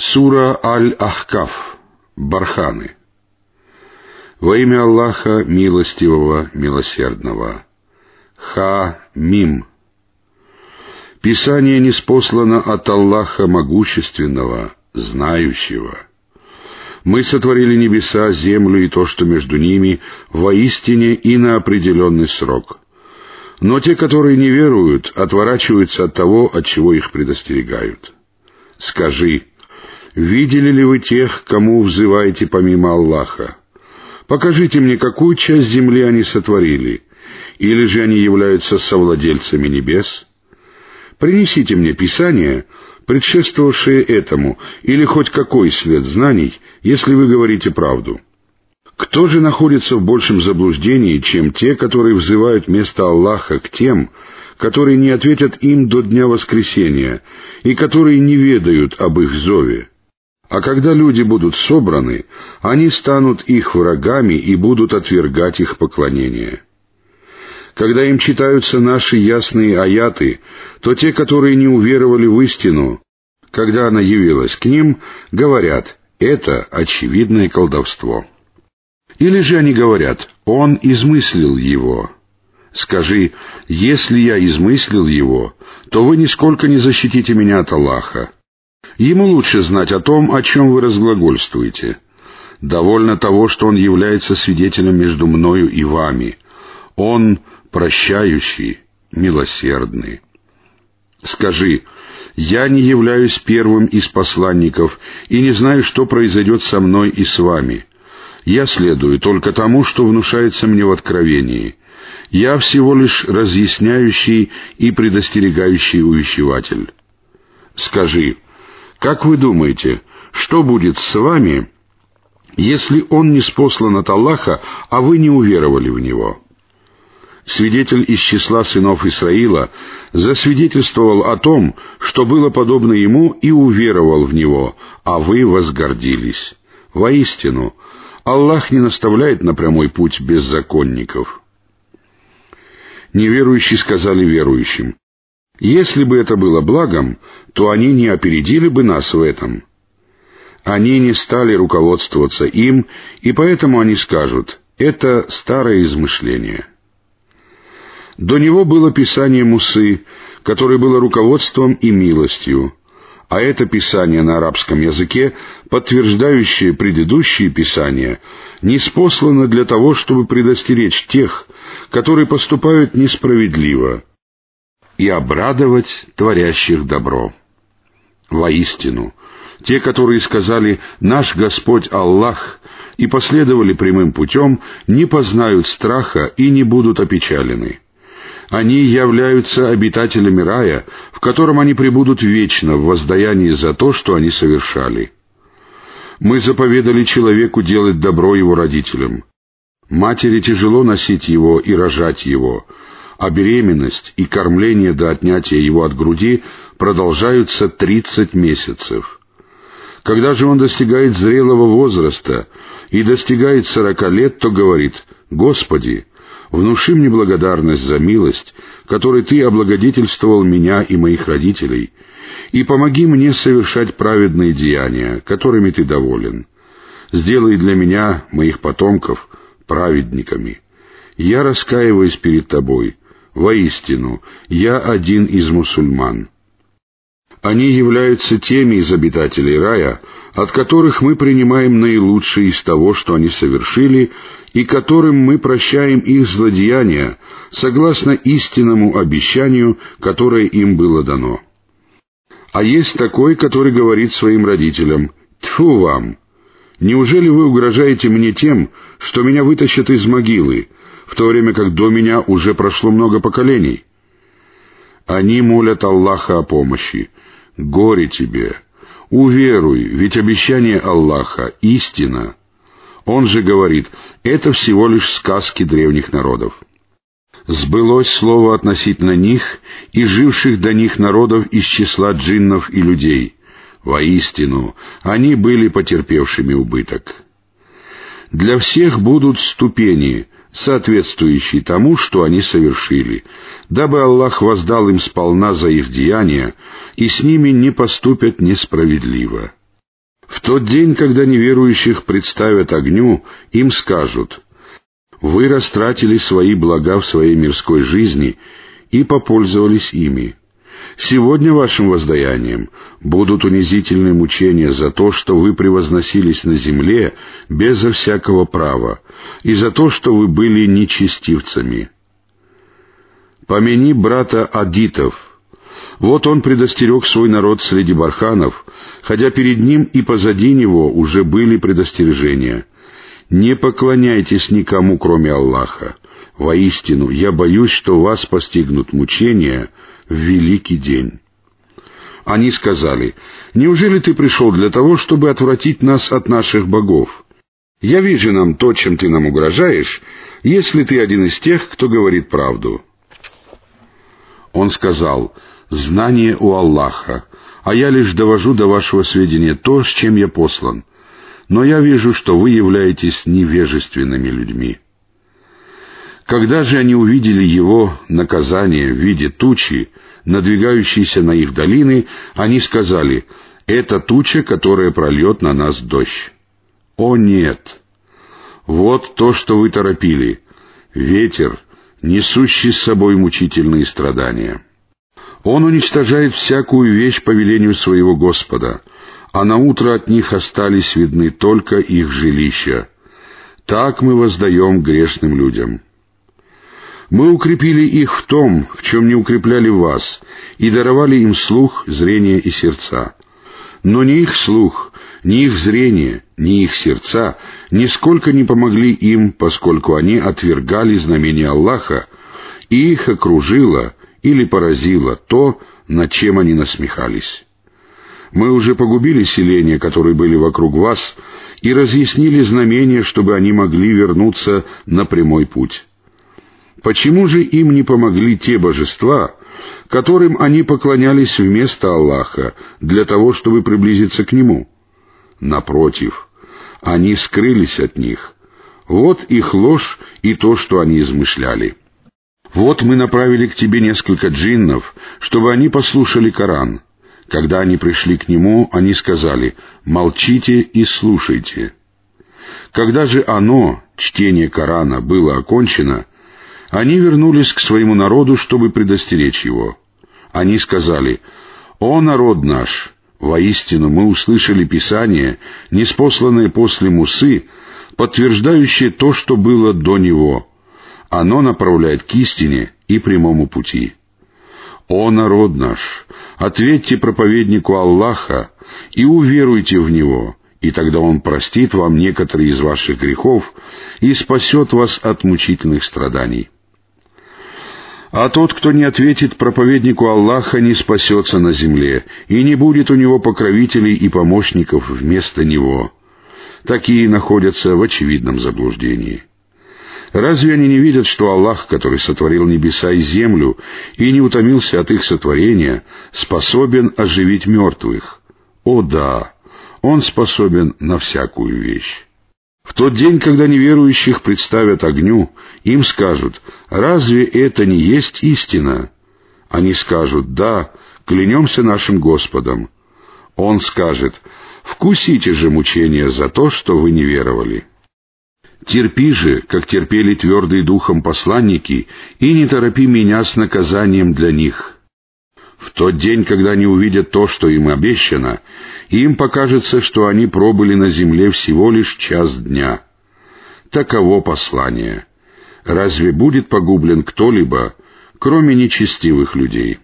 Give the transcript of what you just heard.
Сура Аль-Ахкаф. Барханы. Во имя Аллаха Милостивого, Милосердного. Ха-Мим. Писание неспослано от Аллаха Могущественного, Знающего. Мы сотворили небеса, землю и то, что между ними, воистине и на определенный срок. Но те, которые не веруют, отворачиваются от того, от чего их предостерегают. Скажи, Видели ли вы тех, кому взываете помимо Аллаха? Покажите мне, какую часть земли они сотворили, или же они являются совладельцами небес? Принесите мне Писание, предшествовавшее этому, или хоть какой след знаний, если вы говорите правду. Кто же находится в большем заблуждении, чем те, которые взывают вместо Аллаха к тем, которые не ответят им до дня воскресения и которые не ведают об их зове? А когда люди будут собраны, они станут их врагами и будут отвергать их поклонение. Когда им читаются наши ясные аяты, то те, которые не уверовали в истину, когда она явилась к ним, говорят, это очевидное колдовство. Или же они говорят, он измыслил его. Скажи, если я измыслил его, то вы нисколько не защитите меня от Аллаха. Ему лучше знать о том, о чем вы разглагольствуете. Довольно того, что он является свидетелем между мною и вами. Он прощающий, милосердный. Скажи, я не являюсь первым из посланников и не знаю, что произойдет со мной и с вами. Я следую только тому, что внушается мне в откровении. Я всего лишь разъясняющий и предостерегающий увещеватель. Скажи, как вы думаете, что будет с вами, если он не спослан от Аллаха, а вы не уверовали в него? Свидетель из числа сынов Исраила засвидетельствовал о том, что было подобно ему и уверовал в него, а вы возгордились. Воистину, Аллах не наставляет на прямой путь беззаконников. Неверующие сказали верующим, если бы это было благом, то они не опередили бы нас в этом. Они не стали руководствоваться им, и поэтому они скажут, это старое измышление. До него было писание Мусы, которое было руководством и милостью, а это писание на арабском языке, подтверждающее предыдущие писания, не спослано для того, чтобы предостеречь тех, которые поступают несправедливо — и обрадовать творящих добро. Воистину, те, которые сказали «Наш Господь Аллах» и последовали прямым путем, не познают страха и не будут опечалены. Они являются обитателями рая, в котором они пребудут вечно в воздаянии за то, что они совершали. Мы заповедали человеку делать добро его родителям. Матери тяжело носить его и рожать его, а беременность и кормление до отнятия его от груди продолжаются 30 месяцев. Когда же он достигает зрелого возраста и достигает сорока лет, то говорит «Господи, внуши мне благодарность за милость, которой Ты облагодетельствовал меня и моих родителей, и помоги мне совершать праведные деяния, которыми Ты доволен. Сделай для меня, моих потомков, праведниками. Я раскаиваюсь перед Тобой, Воистину, я один из мусульман. Они являются теми из обитателей рая, от которых мы принимаем наилучшее из того, что они совершили, и которым мы прощаем их злодеяния, согласно истинному обещанию, которое им было дано. А есть такой, который говорит своим родителям «Тьфу вам! Неужели вы угрожаете мне тем, что меня вытащат из могилы, в то время как до меня уже прошло много поколений. Они молят Аллаха о помощи. Горе тебе! Уверуй, ведь обещание Аллаха — истина. Он же говорит, это всего лишь сказки древних народов. Сбылось слово относительно них и живших до них народов из числа джиннов и людей. Воистину, они были потерпевшими убыток. Для всех будут ступени — соответствующий тому, что они совершили, дабы Аллах воздал им сполна за их деяния, и с ними не поступят несправедливо. В тот день, когда неверующих представят огню, им скажут, «Вы растратили свои блага в своей мирской жизни и попользовались ими. Сегодня вашим воздаянием будут унизительные мучения за то, что вы превозносились на земле безо всякого права, и за то, что вы были нечестивцами. Помяни брата Адитов. Вот он предостерег свой народ среди барханов, хотя перед ним и позади него уже были предостережения. Не поклоняйтесь никому, кроме Аллаха. Воистину, я боюсь, что вас постигнут мучения в великий день. Они сказали, «Неужели ты пришел для того, чтобы отвратить нас от наших богов? Я вижу нам то, чем ты нам угрожаешь, если ты один из тех, кто говорит правду». Он сказал, «Знание у Аллаха, а я лишь довожу до вашего сведения то, с чем я послан. Но я вижу, что вы являетесь невежественными людьми». Когда же они увидели его наказание в виде тучи, надвигающейся на их долины, они сказали, «Это туча, которая прольет на нас дождь». О нет! Вот то, что вы торопили. Ветер, несущий с собой мучительные страдания. Он уничтожает всякую вещь по велению своего Господа, а на утро от них остались видны только их жилища. Так мы воздаем грешным людям. Мы укрепили их в том, в чем не укрепляли вас, и даровали им слух, зрение и сердца. Но ни их слух, ни их зрение, ни их сердца нисколько не помогли им, поскольку они отвергали знамения Аллаха, и их окружило или поразило то, над чем они насмехались. Мы уже погубили селения, которые были вокруг вас, и разъяснили знамения, чтобы они могли вернуться на прямой путь. Почему же им не помогли те божества, которым они поклонялись вместо Аллаха, для того, чтобы приблизиться к Нему? Напротив, они скрылись от них. Вот их ложь и то, что они измышляли. Вот мы направили к тебе несколько джиннов, чтобы они послушали Коран. Когда они пришли к нему, они сказали, «Молчите и слушайте». Когда же оно, чтение Корана, было окончено, они вернулись к своему народу, чтобы предостеречь его. Они сказали, «О народ наш! Воистину мы услышали Писание, неспосланное после Мусы, подтверждающее то, что было до него. Оно направляет к истине и прямому пути». «О народ наш! Ответьте проповеднику Аллаха и уверуйте в Него, и тогда Он простит вам некоторые из ваших грехов и спасет вас от мучительных страданий». А тот, кто не ответит проповеднику Аллаха, не спасется на земле, и не будет у него покровителей и помощников вместо него. Такие находятся в очевидном заблуждении. Разве они не видят, что Аллах, который сотворил небеса и землю и не утомился от их сотворения, способен оживить мертвых? О да, Он способен на всякую вещь. В тот день, когда неверующих представят огню, им скажут, «Разве это не есть истина?» Они скажут, «Да, клянемся нашим Господом». Он скажет, «Вкусите же мучения за то, что вы не веровали». Терпи же, как терпели твердый духом посланники, и не торопи меня с наказанием для них. Тот день, когда они увидят то, что им обещано, им покажется, что они пробыли на земле всего лишь час дня. Таково послание. Разве будет погублен кто-либо, кроме нечестивых людей?»